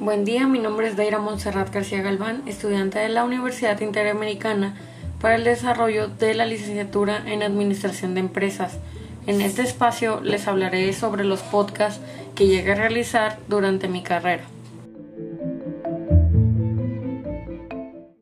Buen día, mi nombre es Daira Montserrat García Galván, estudiante de la Universidad Interamericana para el Desarrollo de la Licenciatura en Administración de Empresas. En este espacio les hablaré sobre los podcasts que llegué a realizar durante mi carrera.